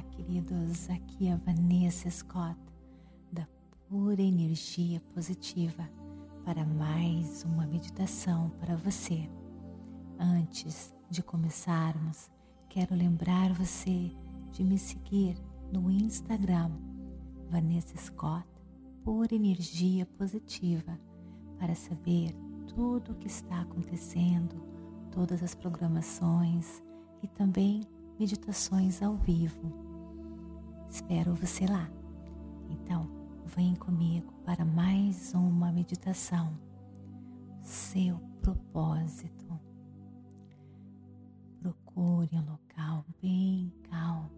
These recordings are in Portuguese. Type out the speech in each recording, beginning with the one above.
Olá, queridos. Aqui é a Vanessa Scott, da Pura Energia Positiva, para mais uma meditação para você. Antes de começarmos, quero lembrar você de me seguir no Instagram, Vanessa Scott, Pura Energia Positiva, para saber tudo o que está acontecendo, todas as programações e também meditações ao vivo. Espero você lá. Então, vem comigo para mais uma meditação. Seu propósito. Procure um local bem calmo,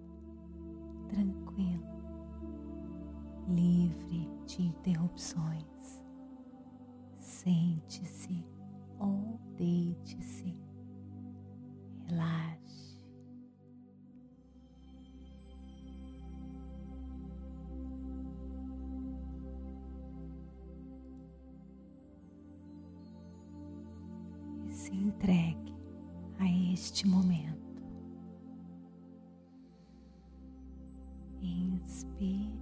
tranquilo, livre de interrupções. Sente-se ou deite-se. Relaxe. Entregue a este momento. Inspire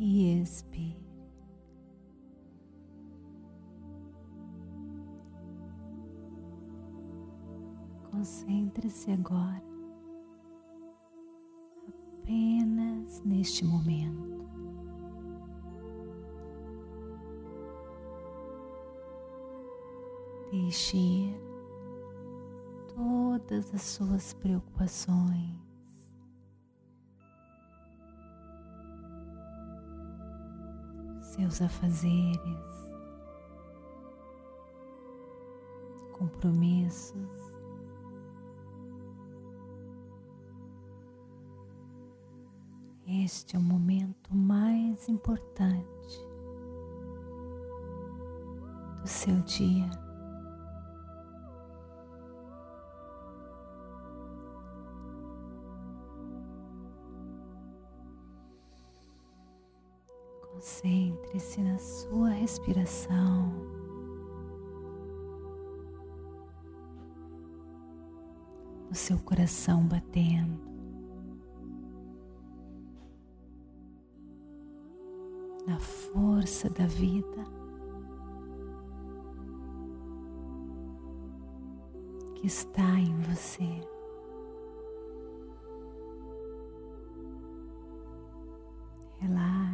e expire. Concentre-se agora apenas neste momento. Ir todas as suas preocupações. Seus afazeres, compromissos, Este é o momento mais importante do seu dia. Concentre-se na sua respiração. No seu coração batendo. Na força da vida que está em você. Relaxe.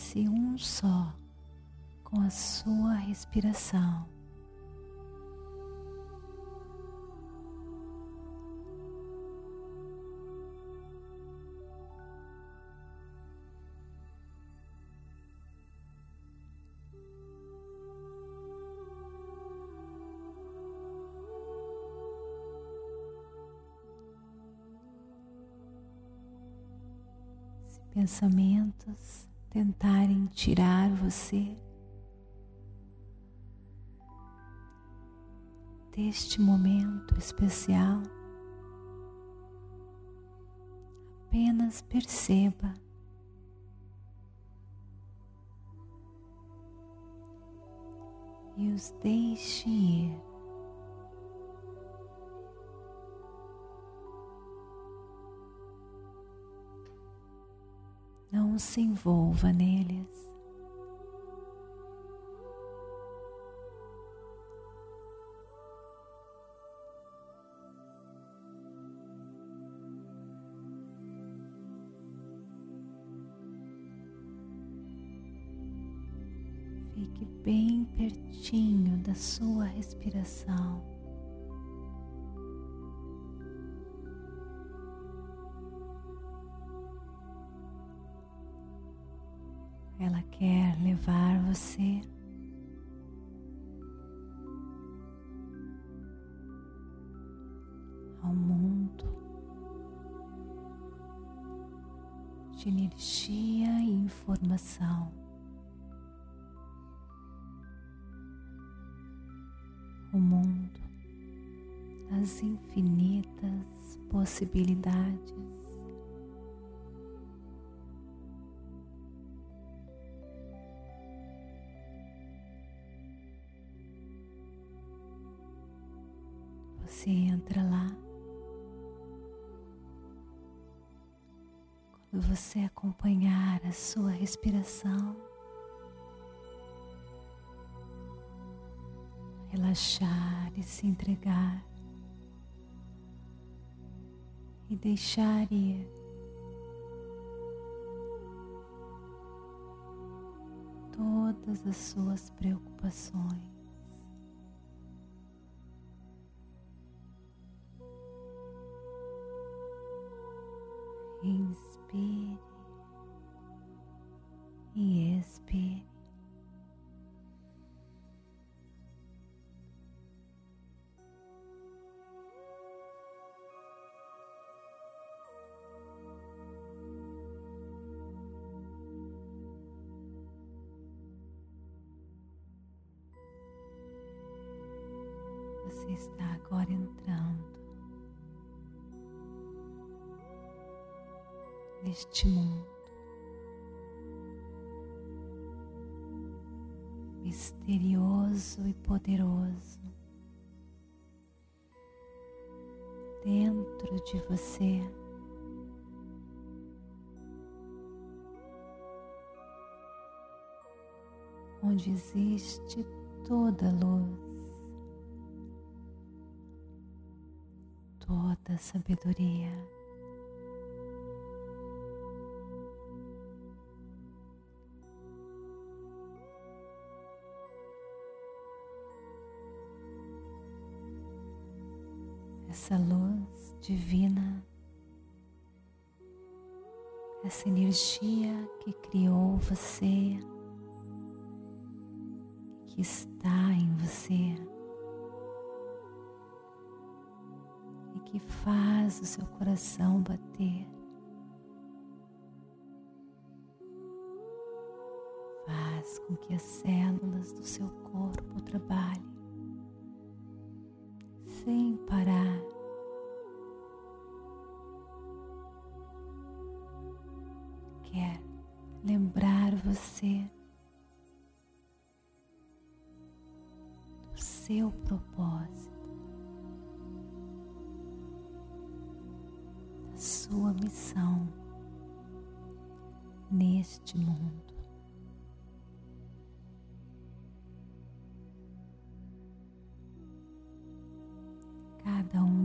Torne-se um só com a sua respiração. pensamentos tentarem tirar você deste momento especial, apenas perceba e os deixe ir. Se envolva neles. Fique bem pertinho da sua respiração. Ela quer levar você ao mundo de energia e informação. O mundo das infinitas possibilidades. Você entra lá, quando você acompanhar a sua respiração, relaxar e se entregar e deixar ir. Todas as suas preocupações. Inspire e expire. Você está agora entrando neste mundo misterioso e poderoso dentro de você. Onde existe toda luz, toda sabedoria. Essa luz divina, essa energia que criou você, que está em você e que faz o seu coração bater. Faz com que as células do seu corpo trabalhem sem parar. Quer lembrar você do seu propósito, da sua missão neste mundo.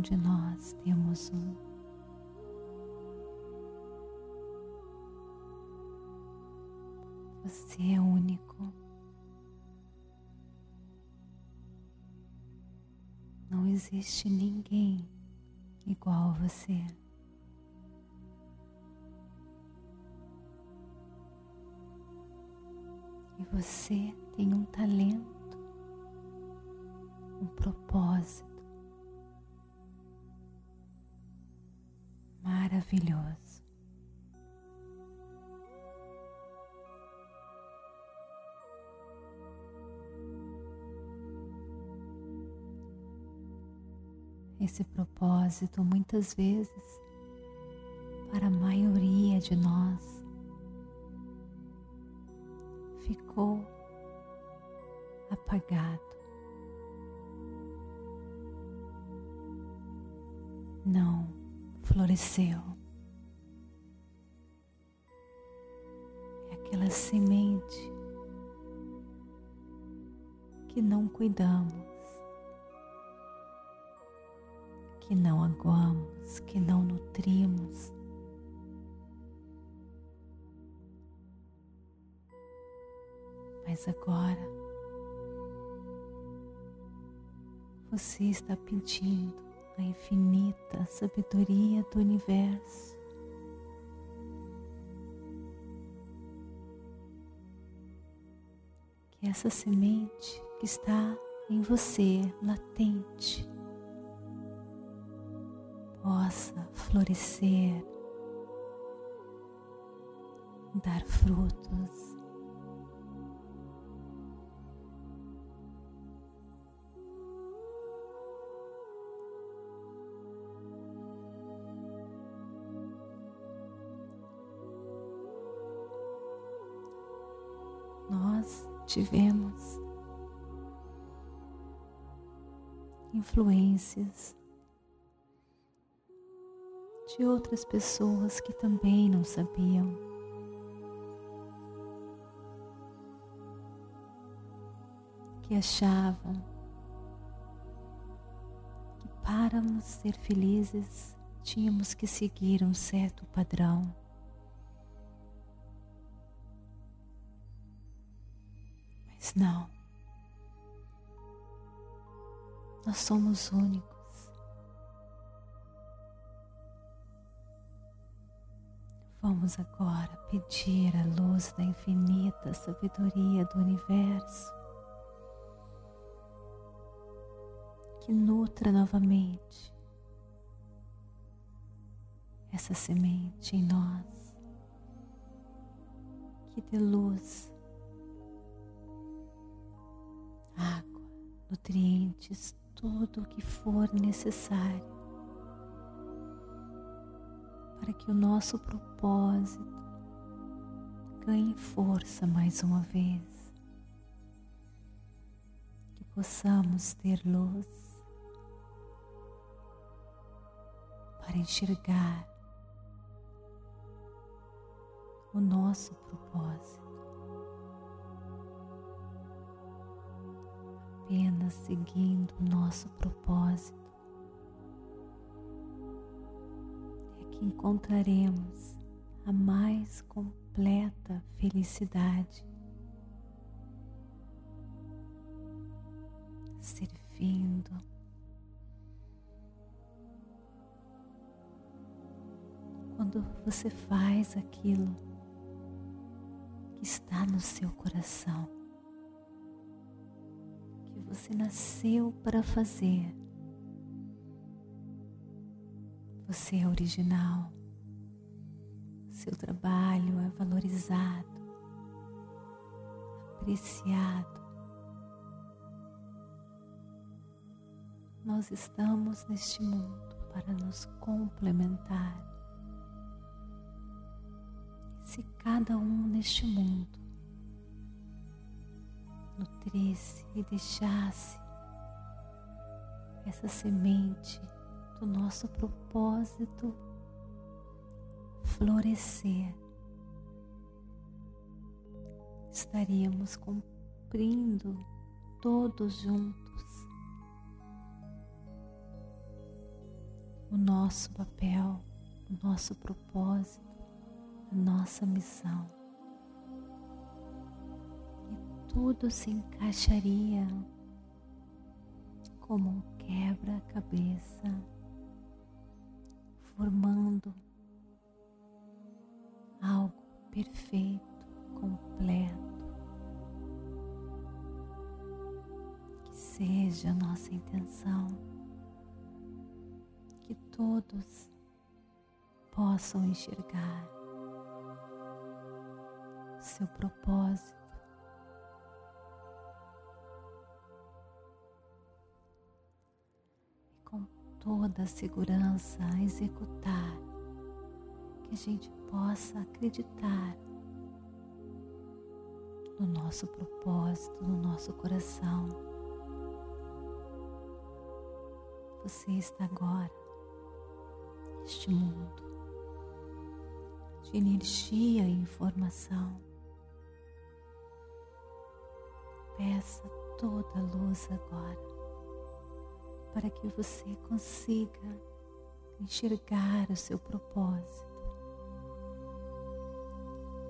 De nós temos um. Você é único. Não existe ninguém igual a você. E você tem um talento, um propósito maravilhoso. Esse propósito, muitas vezes, para a maioria de nós, ficou apagado. Não floresceu. É aquela semente que não cuidamos, que não aguamos, que não nutrimos. Mas agora você está pedindo a infinita sabedoria do universo. Que essa semente que está em você, latente, possa florescer, dar frutos tivemos, influências de outras pessoas que também não sabiam. Que achavam que para nos ser felizes tínhamos que seguir um certo padrão. Não. Nós somos únicos. Vamos agora pedir a luz da infinita sabedoria do universo que nutra novamente essa semente em nós, que dê luz, água, nutrientes, tudo o que for necessário para que o nosso propósito ganhe força mais uma vez, que possamos ter luz para enxergar o nosso propósito. Apenas seguindo o nosso propósito. Que encontraremos a mais completa felicidade, servindo. Quando você faz aquilo que está no seu coração, você nasceu para fazer, você é original. Seu trabalho é valorizado, apreciado. Nós estamos neste mundo para nos complementar. Se cada um neste mundo nutrisse e deixasse essa semente do nosso propósito florescer, estaríamos cumprindo todos juntos o nosso papel, o nosso propósito, a nossa missão. Tudo se encaixaria como um quebra-cabeça formando algo perfeito, completo. Que seja a nossa intenção, que todos possam enxergar seu propósito toda a segurança a executar, que a gente possa acreditar no nosso propósito, no nosso coração. Você está agora neste mundo de energia e informação. Peça toda a luz agora para que você consiga enxergar o seu propósito.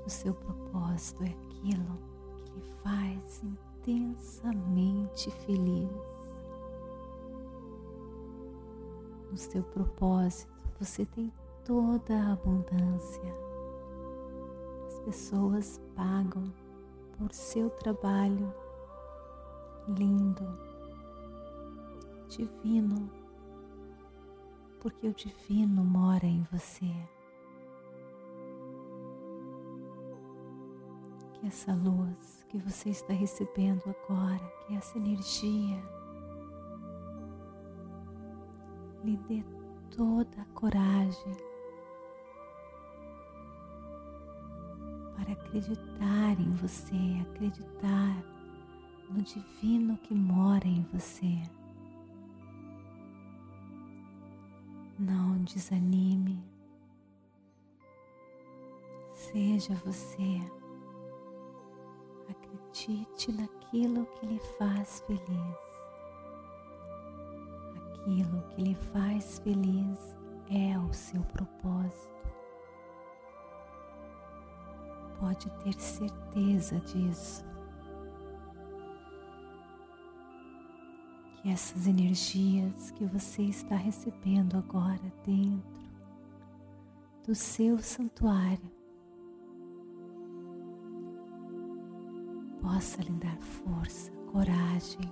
O seu propósito é aquilo que lhe faz intensamente feliz. No seu propósito você tem toda a abundância. As pessoas pagam por seu trabalho lindo divino, porque o divino mora em você. Que essa luz que você está recebendo agora, que essa energia, lhe dê toda a coragem para acreditar em você, acreditar no divino que mora em você. Não desanime. Seja você. Acredite naquilo que lhe faz feliz. Aquilo que lhe faz feliz é o seu propósito. Pode ter certeza disso. Que essas energias que você está recebendo agora dentro do seu santuário possa lhe dar força, coragem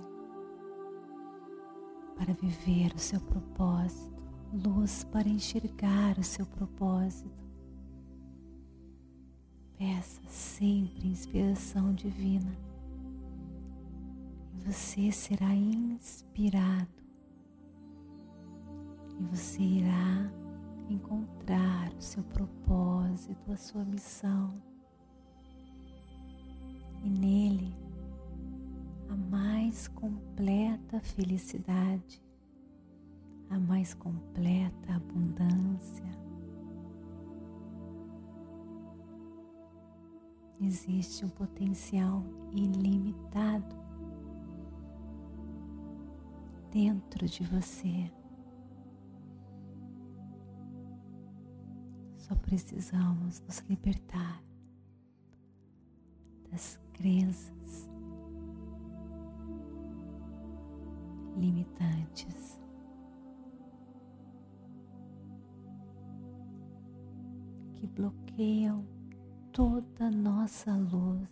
para viver o seu propósito, luz para enxergar o seu propósito. Peça sempre inspiração divina você será inspirado. E você irá encontrar o seu propósito, a sua missão. E nele a mais completa felicidade, a mais completa abundância. Existe um potencial ilimitado dentro de você. Só precisamos nos libertar das crenças limitantes. Que bloqueiam toda nossa luz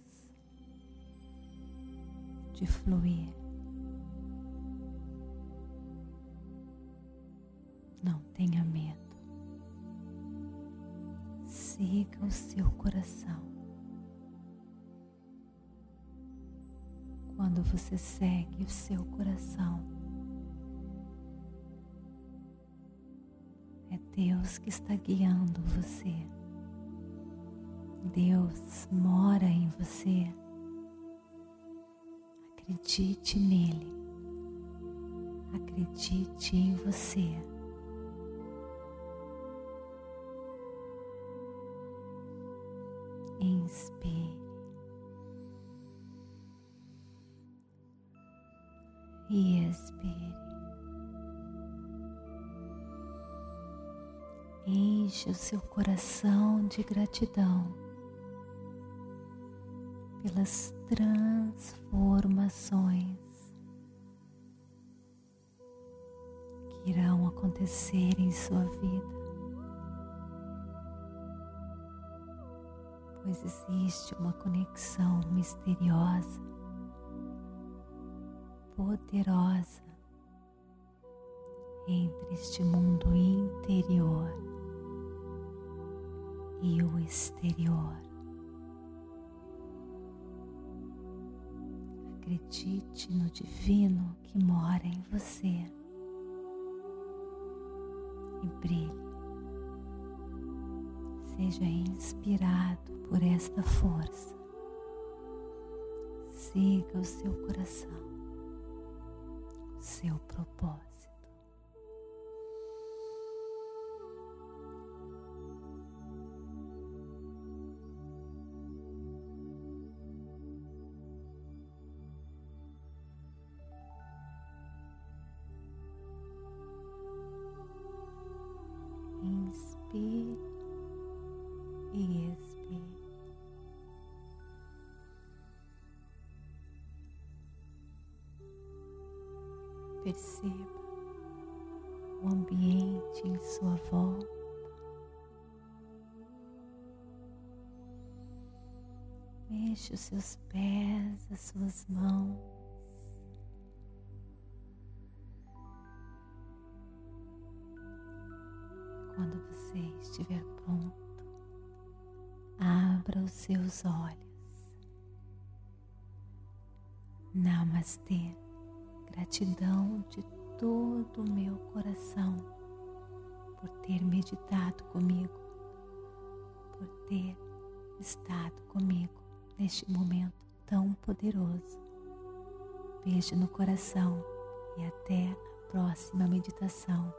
de fluir. Não tenha medo. Siga o seu coração. quando você segue o seu coração. É Deus que está guiando você. Deus mora em você. Acredite nele. Acredite em você. Inspire. e expire. Enche o seu coração de gratidão pelas transformações que irão acontecer em sua vida. Pois existe uma conexão misteriosa poderosa entre este mundo interior e o exterior. Acredite no divino que mora em você e brilhe. Seja inspirado por esta força. Siga o seu coração seu propósito. Inspire Perceba o ambiente em sua volta. Mexe os seus pés, as suas mãos. Quando você estiver pronto, abra os seus olhos. Namastê. Gratidão de todo o meu coração por ter meditado comigo, por ter estado comigo neste momento tão poderoso. Beijo no coração e até a próxima meditação.